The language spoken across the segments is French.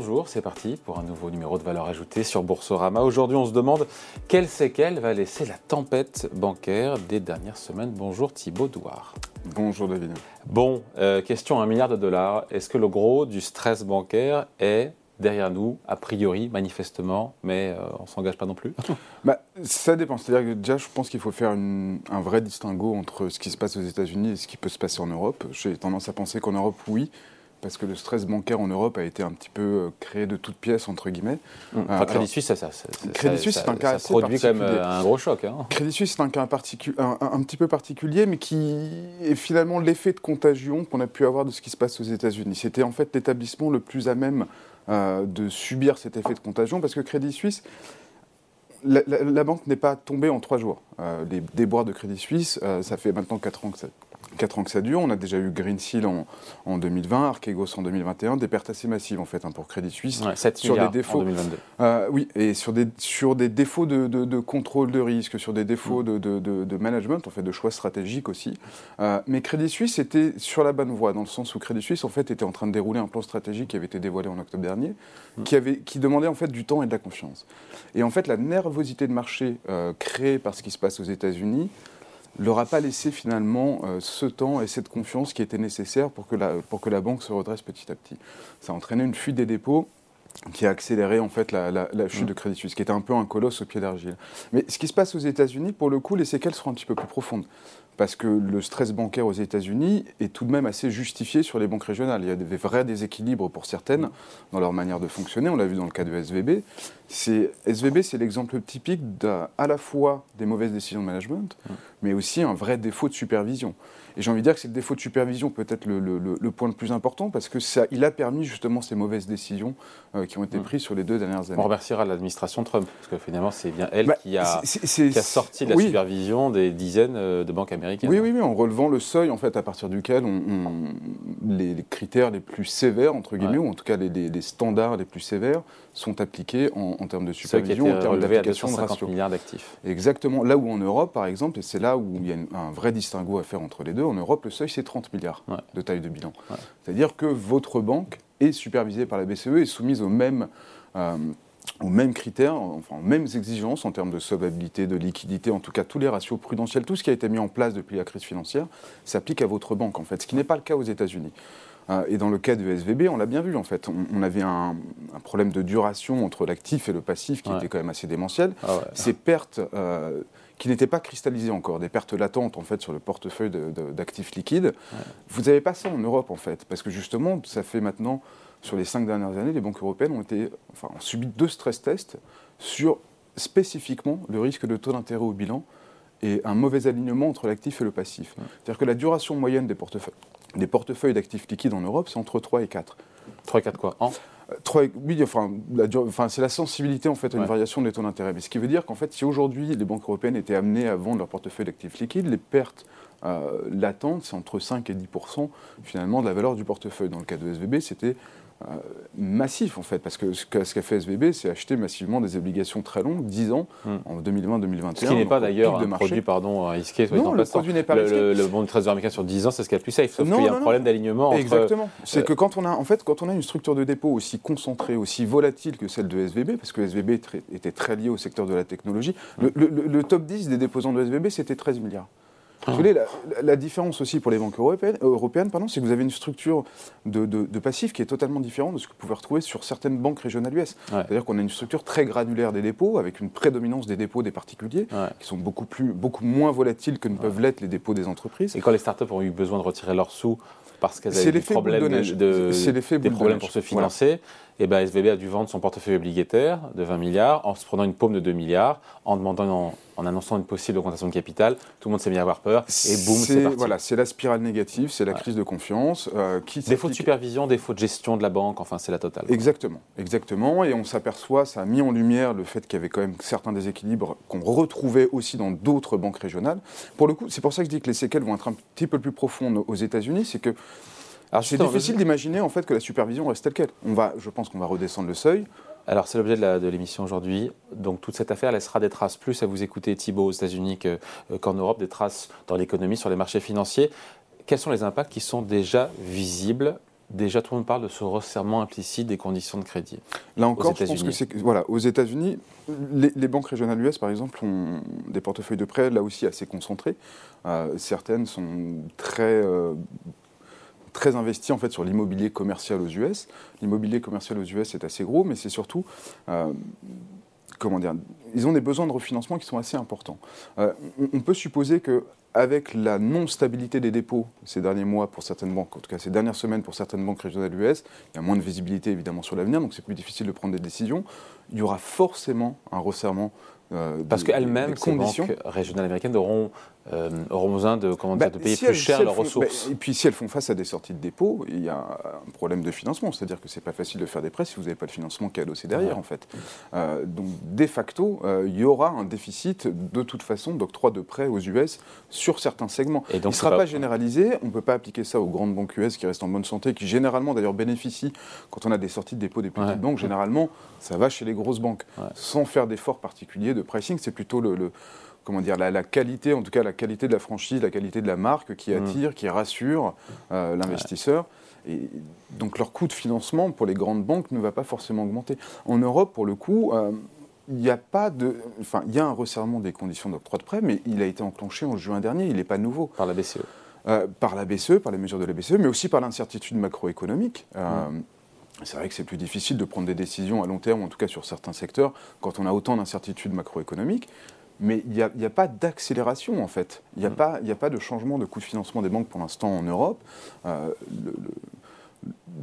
Bonjour, c'est parti pour un nouveau numéro de valeur ajoutée sur Boursorama. Aujourd'hui, on se demande quelle séquelle va laisser la tempête bancaire des dernières semaines. Bonjour Thibaut Douard. Bonjour David. Bon, euh, question un milliard de dollars. Est-ce que le gros du stress bancaire est derrière nous, a priori, manifestement, mais euh, on ne s'engage pas non plus? Bah, Ça dépend. C'est-à-dire que déjà, je pense qu'il faut faire un vrai distinguo entre ce qui se passe aux États-Unis et ce qui peut se passer en Europe. J'ai tendance à penser qu'en Europe, oui, parce que le stress bancaire en Europe a été un petit peu euh, créé de toutes pièces, entre guillemets. Mmh. Enfin, Crédit Suisse, ça, ça, Crédit Suisse, c'est un cas assez produit quand même euh, un gros choc. Hein. Crédit Suisse, c'est un cas un, un, petit peu particulier, mais qui est finalement l'effet de contagion qu'on a pu avoir de ce qui se passe aux États-Unis. C'était en fait l'établissement le plus à même euh, de subir cet effet de contagion, parce que Crédit Suisse, la, banque n'est pas tombée en trois jours. les déboires de Crédit Suisse, ça fait maintenant quatre ans que ça, 4 ans que ça dure. On a déjà eu Green Seal en, 2020, Archegos en 2021, des pertes assez massives en fait hein, pour Crédit Suisse. sur des défauts, en 2022. Euh, oui, et sur des, sur des défauts de, contrôle de risque, sur des défauts mm. de, management, en fait, de choix stratégiques aussi. Euh, mais Crédit Suisse était sur la bonne voie, dans le sens où Crédit Suisse en fait était en train de dérouler un plan stratégique qui avait été dévoilé en octobre dernier, mm. qui, avait, qui demandait en fait du temps et de la confiance. Et en fait, la nervosité de marché euh, créée par ce qui se passe aux États-Unis leur a pas laissé finalement euh, ce temps et cette confiance qui était nécessaire pour que, la, pour que la banque se redresse petit à petit. Ça a entraîné une fuite des dépôts qui a accéléré en fait la, la, chute mmh. de Crédit Suisse, qui était un peu un colosse au pied d'argile. Mais ce qui se passe aux États-Unis, pour le coup, les séquelles seront un petit peu plus profondes parce que le stress bancaire aux États-Unis est tout de même assez justifié sur les banques régionales. Il y a des vrais déséquilibres pour certaines dans leur manière de fonctionner. On l'a vu dans le cas de SVB. SVB, c'est l'exemple typique à la fois des mauvaises décisions de management, mais aussi un vrai défaut de supervision. Et j'ai envie de dire que c'est le défaut de supervision peut-être le, point le plus important parce que ça, il a permis justement ces mauvaises décisions euh, qui ont été prises sur les deux dernières années. On remerciera l'administration Trump parce que finalement c'est bien elle bah, qui, a, sorti de la supervision des dizaines euh, de banques américaines. Oui, oui, oui, en relevant le seuil en fait à partir duquel on, les, critères les plus sévères entre guillemets ou en tout cas les, standards les plus sévères sont appliqués en, termes de supervision, en termes d'application de ratio. milliards d'actifs. Exactement. Là où en Europe, par exemple, et c'est là où il y a un vrai distinguo à faire entre les deux, en Europe, le seuil, c'est 30 milliards de taille de bilan. C'est-à-dire que votre banque est supervisée par la BCE et soumise aux mêmes, euh, aux mêmes critères, enfin aux mêmes exigences en termes de solvabilité, de liquidité, en tout cas tous les ratios prudentiels, tout ce qui a été mis en place depuis la crise financière s'applique à votre banque en fait, ce qui n'est pas le cas aux États-Unis. Euh, et dans le cas du SVB, on l'a bien vu en fait. On, avait un, problème de duration entre l'actif et le passif qui était quand même assez démentiel. Ah Ces pertes euh, qui n'étaient pas cristallisées encore, des pertes latentes en fait sur le portefeuille d'actifs liquides. Vous n'avez pas ça en Europe en fait, parce que justement, ça fait maintenant, sur les cinq dernières années, les banques européennes ont, été, enfin, ont subi deux stress tests sur spécifiquement le risque de taux d'intérêt au bilan et un mauvais alignement entre l'actif et le passif. C'est-à-dire que la duration moyenne des portefeuilles, des portefeuilles d'actifs liquides en Europe, c'est entre 3 et 4. 3 et 4 quoi En 3, oui, enfin, enfin c'est la sensibilité en fait à une variation des taux d'intérêt. Mais ce qui veut dire qu'en fait, si aujourd'hui les banques européennes étaient amenées à vendre leur portefeuille d'actifs liquides, les pertes euh, latentes, c'est entre 5 et 10 finalement de la valeur du portefeuille. Dans le cas de SVB, c'était euh, massif en fait, parce que ce qu'a fait SVB, c'est acheter massivement des obligations très longues, 10 ans, hmm. en 2020-2021. Ce qui n'est pas d'ailleurs un produit pardon, risqué. Non, le produit n'est pas risqué. Le, le, bon du Trésor américain sur 10 ans, c'est ce qu'il y a de plus safe, sauf qu'il y a un problème d'alignement. Exactement. C'est que quand on, a, en fait, quand on a une structure de dépôt aussi concentrée, aussi volatile que celle de SVB, parce que SVB était très lié au secteur de la technologie, le, le top 10 des déposants de SVB, c'était 13 milliards. Vous voulez, la, différence aussi pour les banques européennes, européennes c'est que vous avez une structure de, de, passifs qui est totalement différente de ce que vous pouvez retrouver sur certaines banques régionales US. C'est-à-dire qu'on a une structure très granulaire des dépôts, avec une prédominance des dépôts des particuliers, qui sont beaucoup, plus, beaucoup moins volatiles que ne peuvent l'être les dépôts des entreprises. Et quand les startups ont eu besoin de retirer leurs sous parce qu'elles avaient des problèmes, de, des problèmes pour se financer, eh ben SVB a dû vendre son portefeuille obligataire de 20 milliards en se prenant une paume de 2 milliards, en demandant, en, annonçant une possible augmentation de capital. Tout le monde s'est mis à avoir peur et boum, c'est parti. Voilà, c'est la spirale négative, c'est la crise de confiance. Euh, qui défaut de supervision, défaut de gestion de la banque, enfin c'est la totale. Exactement, exactement. Et on s'aperçoit, ça a mis en lumière le fait qu'il y avait quand même certains déséquilibres qu'on retrouvait aussi dans d'autres banques régionales. Pour le coup, c'est pour ça que je dis que les séquelles vont être un petit peu plus profondes aux États-Unis, c'est que alors c'est difficile d'imaginer en fait que la supervision reste telle qu'elle. On va, je pense qu'on va redescendre le seuil. Alors c'est l'objet de l'émission aujourd'hui. Donc toute cette affaire laissera des traces plus à vous écouter Thibault aux États-Unis euh, qu'en Europe, des traces dans l'économie, sur les marchés financiers. Quels sont les impacts qui sont déjà visibles? Déjà tout le monde parle de ce resserrement implicite des conditions de crédit. Là encore, je pense que c'est voilà, aux États-Unis, les, banques régionales US, par exemple, ont des portefeuilles de prêts là aussi assez concentrés. Euh, certaines sont très euh, très investies en fait sur l'immobilier commercial aux US. L'immobilier commercial aux US est assez gros, mais c'est surtout euh, comment dire, ils ont des besoins de refinancement qui sont assez importants. on, peut supposer que avec la non-stabilité des dépôts ces derniers mois pour certaines banques, en tout cas ces dernières semaines pour certaines banques régionales US, il y a moins de visibilité évidemment sur l'avenir, donc c'est plus difficile de prendre des décisions. Il y aura forcément un resserrement euh, Parce qu'elles-mêmes, ces banques régionales américaines auront, euh, auront besoin de, comment dire, bah, de payer plus cher leurs ressources. Bah, et puis si elles font face à des sorties de dépôt, il y a un problème de financement. C'est-à-dire que ce n'est pas facile de faire des prêts si vous n'avez pas le financement qui est adossé derrière, en fait. Euh, donc, de facto, il y aura un déficit, de toute façon, d'octroi de prêts aux US sur certains segments. Et donc, il ne sera pas, généralisé. On ne peut pas appliquer ça aux grandes banques US qui restent en bonne santé, qui généralement, d'ailleurs, bénéficient, quand on a des sorties de dépôt des petites banques, généralement, ça va chez les grosses banques, sans faire d'efforts particuliers de pricing. C'est plutôt le, comment dire, la, qualité, en tout cas la qualité de la franchise, la qualité de la marque qui mm. attire, qui rassure euh, l'investisseur. Et donc leur coût de financement pour les grandes banques ne va pas forcément augmenter. En Europe, pour le coup, euh, il n'y a pas de, enfin, il y a un resserrement des conditions d'octroi de prêt, mais il a été enclenché en juin dernier. Il n'est pas nouveau. Par la BCE. Euh, par la BCE, par les mesures de la BCE, mais aussi par l'incertitude macroéconomique. Mm. C'est vrai que c'est plus difficile de prendre des décisions à long terme, en tout cas sur certains secteurs, quand on a autant d'incertitudes macroéconomiques. Mais il n'y a, pas d'accélération, en fait. Il n'y a, mm. a, pas de changement de coût de financement des banques pour l'instant en Europe. Euh,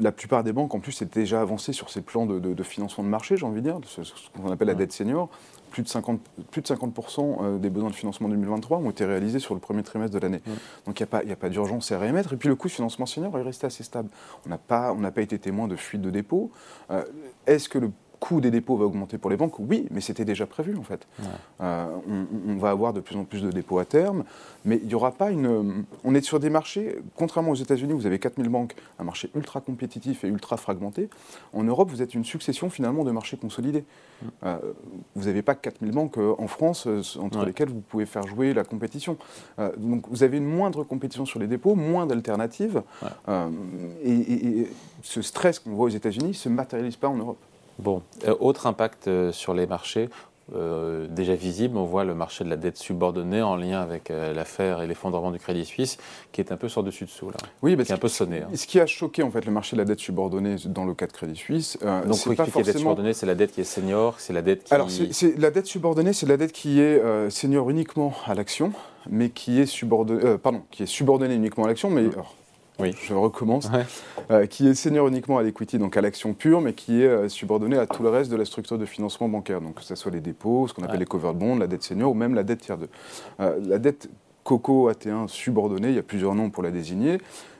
la plupart des banques, en plus, étaient déjà avancées sur ces plans de, financement de marché, j'ai envie de dire, ce, qu'on appelle la dette senior plus de 50%, plus de 50 euh, des besoins de financement 2023 ont été réalisés sur le premier trimestre de l'année. Donc il n'y a pas, d'urgence à réémettre. Et puis le coût de financement senior est resté assez stable. On n'a pas, pas été témoin de fuite de dépôts. Euh, est-ce que le coût des dépôts va augmenter pour les banques Oui, mais c'était déjà prévu en fait. Euh, on, va avoir de plus en plus de dépôts à terme, mais il n'y aura pas une. On est sur des marchés, contrairement aux États-Unis, vous avez 4000 banques, un marché ultra compétitif et ultra fragmenté. En Europe, vous êtes une succession finalement de marchés consolidés. Mm. Euh, vous n'avez pas 4000 banques euh, en France entre lesquelles vous pouvez faire jouer la compétition. donc vous avez une moindre compétition sur les dépôts, moins d'alternatives, et ce stress qu'on voit aux États-Unis ne se matérialise pas en Europe. Bon, euh, autre impact euh, sur les marchés. Euh, déjà visible, on voit le marché de la dette subordonnée en lien avec l'affaire et l'effondrement du Crédit Suisse, qui est un peu sur dessus dessous là. Oui, qui est un peu sonné. Hein. Ce qui a choqué en fait le marché de la dette subordonnée dans le cas de Crédit Suisse, donc c'est pas forcément... la dette subordonnée, c'est la dette qui est senior, c'est la dette qui. Alors c'est la dette subordonnée, c'est la dette qui est senior uniquement à l'action, mais qui est subordonnée, pardon, qui est subordonnée uniquement à l'action, mais mmh oui. je recommence, euh, qui est senior uniquement à l'equity, donc à l'action pure, mais qui est euh, subordonné à tout le reste de la structure de financement bancaire, donc que ce soit les dépôts, ce qu'on appelle les covered bonds, la dette senior ou même la dette tiers 2. Euh, la dette COCO AT1 subordonnée, il y a plusieurs noms pour la désigner,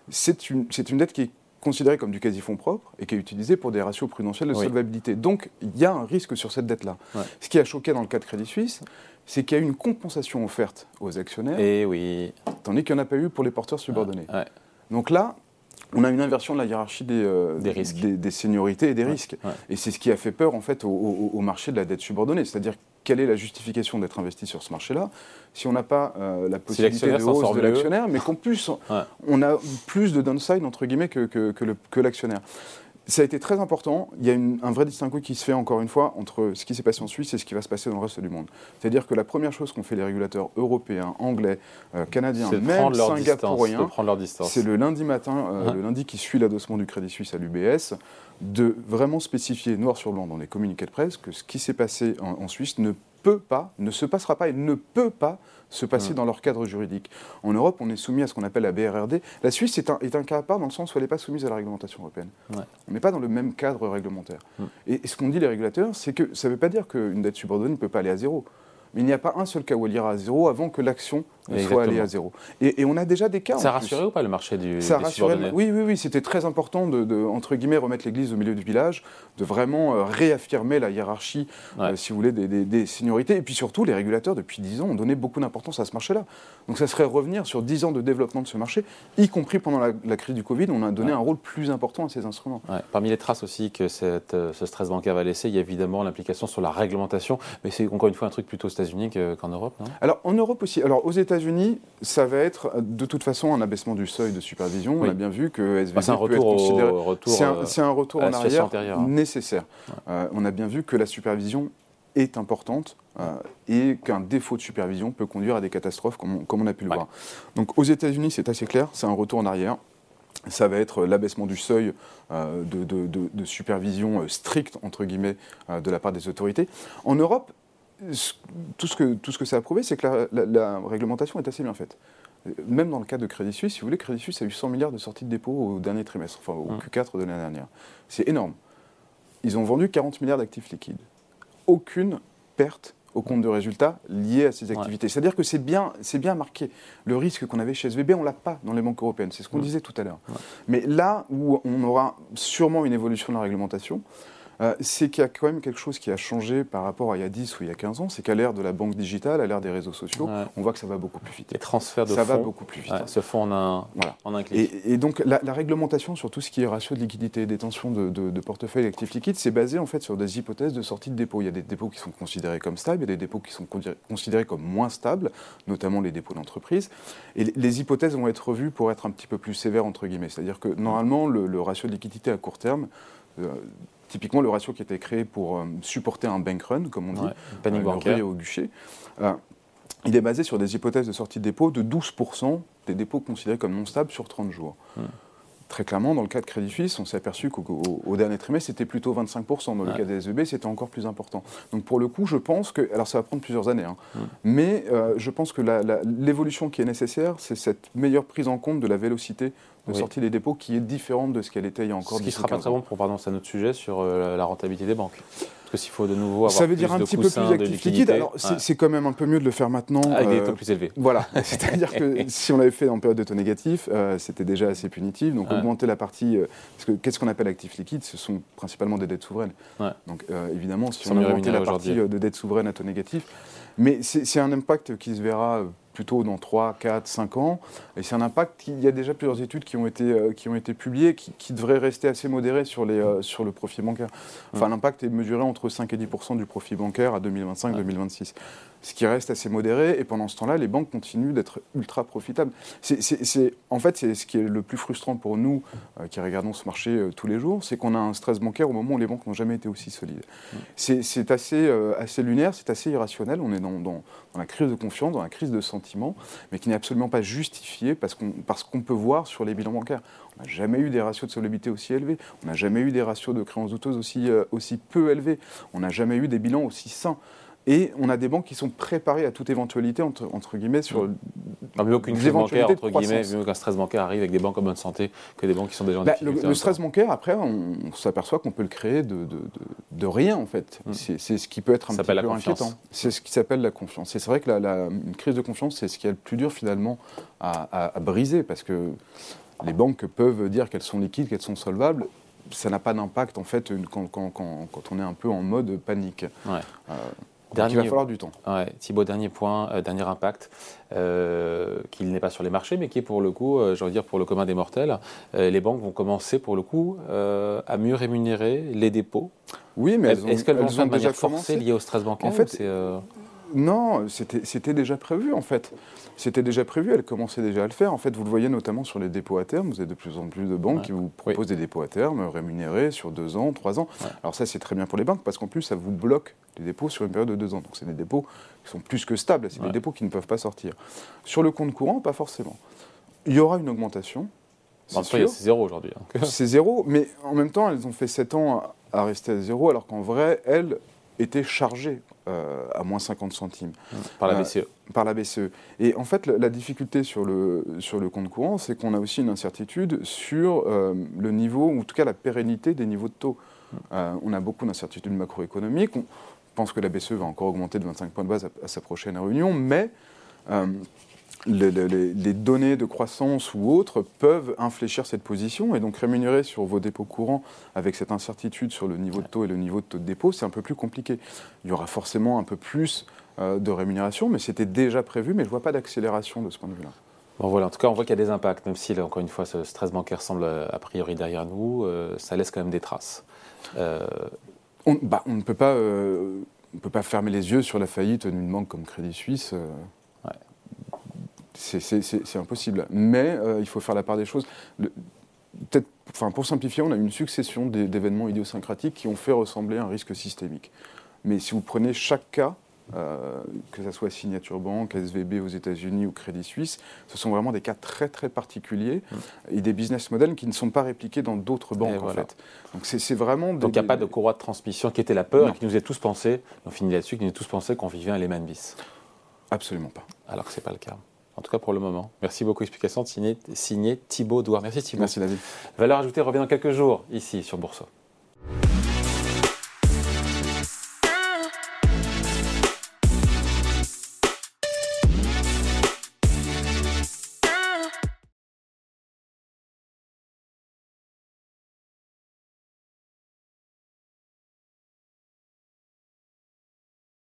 c'est une, une dette qui est considérée comme du quasi-fonds propre et qui est utilisée pour des ratios prudentiels de solvabilité. Donc il y a un risque sur cette dette-là. Ce qui a choqué dans le cas de Crédit Suisse, c'est qu'il y a eu une compensation offerte aux actionnaires, et oui. tandis qu'il n'y en a pas eu pour les porteurs subordonnés. Donc là, on a une inversion de la hiérarchie des, euh, des, seniorités et des risques. Et c'est ce qui a fait peur en fait au, marché de la dette subordonnée. C'est-à-dire quelle est la justification d'être investi sur ce marché-là si on n'a pas euh, la possibilité de hausse de l'actionnaire, mais qu'en plus on a plus de downside entre guillemets que, que l'actionnaire ça a été très important. Il y a un vrai distinguo qui se fait encore une fois entre ce qui s'est passé en Suisse et ce qui va se passer dans le reste du monde. C'est-à-dire que la première chose qu'ont fait les régulateurs européens, anglais, euh, canadiens, même singapouriens, c'est le lundi matin, euh, uh-huh. le lundi qui suit l'adossement du Crédit Suisse à l'UBS, de vraiment spécifier noir sur blanc dans les communiqués de presse que ce qui s'est passé en, en Suisse ne peut pas, ne se passera pas et ne peut pas se passer dans leur cadre juridique. En Europe, on est soumis à ce qu'on appelle la BRRD. La Suisse est un, est un cas à part dans le sens où elle n'est pas soumise à la réglementation européenne. On n'est pas dans le même cadre réglementaire. Et, et, ce qu'ont dit les régulateurs, c'est que ça ne veut pas dire qu'une dette subordonnée ne peut pas aller à zéro. Mais il n'y a pas un seul cas où elle ira à zéro avant que l'action soit allée à zéro. Et, on a déjà des cas. Ça a rassuré ou pas le marché du Ça Oui, oui, oui. C'était très important de, entre guillemets, remettre l'église au milieu du village, de vraiment euh, réaffirmer la hiérarchie, euh, si vous voulez, des, seniorités. Et puis surtout, les régulateurs, depuis 10 ans, ont donné beaucoup d'importance à ce marché-là. Donc ça serait revenir sur 10 ans de développement de ce marché, y compris pendant la, crise du Covid, on a donné un rôle plus important à ces instruments. Parmi les traces aussi que cette, euh, ce stress bancaire va laisser, il y a évidemment l'implication sur la réglementation. Mais c'est encore une fois un truc plutôt aux États-Unis qu'en Europe, non? Alors en Europe aussi. Alors aux États États-Unis, ça va être de toute façon un abaissement du seuil de supervision. On a bien vu que SVB bah, c'est un retour c'est un, retour en arrière hein. nécessaire. on a bien vu que la supervision est importante euh, et qu'un défaut de supervision peut conduire à des catastrophes comme on, a pu le voir. Donc aux États-Unis, c'est assez clair, c'est un retour en arrière. Ça va être l'abaissement du seuil euh, de, supervision euh, stricte, entre guillemets, de la part des autorités. En Europe, tout ce que, tout ce que ça a prouvé, c'est que la, réglementation est assez bien faite. Même dans le cas de Crédit Suisse, si vous voulez, Crédit Suisse a eu 100 milliards de sorties de dépôt au dernier trimestre, enfin au mmh. Q4 de l'année dernière. C'est énorme. Ils ont vendu 40 milliards d'actifs liquides. Aucune perte au compte de résultats liés à ces activités. C'est-à-dire que c'est bien, bien marqué. Le risque qu'on avait chez SVB, on ne l'a pas dans les banques européennes. C'est ce qu'on disait tout à l'heure. Mais là où on aura sûrement une évolution de la réglementation, euh, c'est qu'il y a quand même quelque chose qui a changé par rapport à il y a 10 ou il y a 15 ans, c'est qu'à l'ère de la banque digitale, à l'ère des réseaux sociaux, on voit que ça va beaucoup plus vite. Les transferts de ça fonds. Ça va beaucoup plus vite. se font en un, voilà. en un clic. Et, donc la, réglementation sur tout ce qui est ratio de liquidité et détention de, de, portefeuille actifs liquides, c'est basé en fait sur des hypothèses de sortie de dépôt. Il y a des dépôts qui sont considérés comme stables, il y a des dépôts qui sont considérés comme moins stables, notamment les dépôts d'entreprise. Et les, hypothèses vont être revues pour être un petit peu plus sévères, entre guillemets. C'est-à-dire que normalement, le, ratio de liquidité à court terme, euh, Typiquement, le ratio qui était créé pour euh, supporter un bank run, comme on dit, ouais, bancaire. au guichet, euh, il est basé sur des hypothèses de sortie de dépôt de 12% des dépôts considérés comme non stables sur 30 jours. Hmm. Très clairement, dans le cas de Crédit Suisse, on s'est aperçu qu'au dernier trimestre, c'était plutôt 25%. Dans le cas des SEB, c'était encore plus important. Donc pour le coup, je pense que, alors ça va prendre plusieurs années, hein, hmm. mais euh, je pense que l'évolution qui est nécessaire, c'est cette meilleure prise en compte de la vélocité de sortie des dépôts qui est différente de ce qu'elle était il y a encore Ce qui sera pas très bon pour, pardon, c'est un autre sujet sur euh, la rentabilité des banques. Parce que s'il faut de nouveau avoir Ça veut dire un petit peu plus d'actifs liquides. Alors c'est quand même un peu mieux de le faire maintenant. Avec des euh, taux plus élevés. Voilà. C'est-à-dire que si on l'avait fait en période de taux négatif, euh, c'était déjà assez punitif. Donc augmenter la partie. parce que qu'est-ce qu'on appelle actifs liquides Ce sont principalement des dettes souveraines. Donc évidemment, si on augmentait la partie de dettes souveraines à taux négatif, mais c'est un impact qui se verra plutôt dans 3, 4, 5 ans. Et c'est un impact, il y a déjà plusieurs études qui ont été, euh, qui ont été publiées, qui, qui devraient rester assez modérées sur, les, euh, sur le profit bancaire. Enfin, l'impact est mesuré entre 5 et 10% du profit bancaire à 2025-2026 ce qui reste assez modéré. Et pendant ce temps-là, les banques continuent d'être ultra profitables. C'est, en fait, c'est ce qui est le plus frustrant pour nous euh, qui regardons ce marché euh, tous les jours, c'est qu'on a un stress bancaire au moment où les banques n'ont jamais été aussi solides. C'est, assez, euh, assez lunaire, c'est assez irrationnel. On est dans, dans, la crise de confiance, dans la crise de mais qui n'est absolument pas justifiée parce qu'on, peut voir sur les bilans bancaires. On n'a jamais eu des ratios de solvabilité aussi élevés. On n'a jamais eu des ratios de créances douteuses aussi, aussi peu élevés. On n'a jamais eu des bilans aussi sains. Et on a des banques qui sont préparées à toute éventualité, entre, entre guillemets, sur. Ah, mieux qu'une crise bancaire, entre guillemets, mieux qu'un stress bancaire arrive avec des banques en bonne santé que des banques qui sont déjà en bah, difficulté. Le, stress bancaire, après, on, s'aperçoit qu'on peut le créer de, de, de, rien, en fait. Mm. C'est ce qui peut être un petit peu inquiétant. C'est ce qui s'appelle la confiance. Et c'est vrai que la, une crise de confiance, c'est ce qui est le plus dur, finalement, à, briser, parce que les banques peuvent dire qu'elles sont liquides, qu'elles sont solvables, ça n'a pas d'impact en fait quand, quand, quand, quand, on est un peu en mode panique. Ouais. Euh, Dernier, il va falloir du temps. Ouais, Thibaut, dernier point, euh, dernier impact, euh, qu'il n'est pas sur les marchés, mais qui est pour le coup, euh, veux dire, pour le commun des mortels. les banques vont commencer pour le coup à mieux rémunérer les dépôts. Oui, mais est-ce qu'elles vont faire de manière forcée liée au stress bancaire En fait, non, c'était déjà prévu en fait. C'était déjà prévu, elle commençait déjà à le faire. En fait, vous le voyez notamment sur les dépôts à terme. Vous avez de plus en plus de banques qui vous proposent des dépôts à terme rémunérés sur deux ans, trois ans. Alors ça, c'est très bien pour les banques parce qu'en plus, ça vous bloque les dépôts sur une période de deux ans. Donc c'est des dépôts qui sont plus que stables. C'est des dépôts qui ne peuvent pas sortir. Sur le compte courant, pas forcément. Il y aura une augmentation. C'est zéro aujourd'hui. Hein. C'est zéro, mais en même temps, elles ont fait sept ans à rester à zéro, alors qu'en vrai, elles étaient chargées euh, à moins 50 centimes. Par la BCE. Euh, par la BCE. Et en fait, la, difficulté sur le, sur le compte courant, c'est qu'on a aussi une incertitude sur euh, le niveau, ou en tout cas la pérennité des niveaux de taux. on a beaucoup d'incertitudes macroéconomiques. On pense que la BCE va encore augmenter de 25 points de base à, sa prochaine réunion, mais les, données de croissance ou autres peuvent infléchir cette position et donc rémunérer sur vos dépôts courants avec cette incertitude sur le niveau de taux et le niveau de taux de dépôt, c'est un peu plus compliqué. Il y aura forcément un peu plus euh, de rémunération, mais c'était déjà prévu, mais je ne vois pas d'accélération de ce point de vue-là. Bon voilà, en tout cas, on voit qu'il y a des impacts, même si, encore une fois, ce stress bancaire semble a priori derrière nous, euh, ça laisse quand même des traces. Euh, on, bah, on, ne peut pas, on peut pas fermer les yeux sur la faillite d'une banque comme Crédit Suisse c'est impossible. Mais il faut faire la part des choses. Peut-être, enfin, pour simplifier, on a une succession d'événements idiosyncratiques qui ont fait ressembler à un risque systémique. Mais si vous prenez chaque cas, euh, que ce soit Signature Bank, SVB aux États-Unis ou Crédit Suisse, ce sont vraiment des cas très très particuliers mm. et des business models qui ne sont pas répliqués dans d'autres banques en fait. Donc c'est vraiment. Donc il n'y a pas de courroie de transmission qui était la peur et qui nous a tous pensé, on finit là-dessus, qui nous a tous pensé qu'on vivait un Lehman bis. Absolument pas. Alors que ce n'est pas le cas. En tout cas pour le moment. Merci beaucoup. Explication signé, signé Thibaut Douard. Merci Thibaut. Merci David. Valeur ajoutée revient dans quelques jours ici sur Bourseau.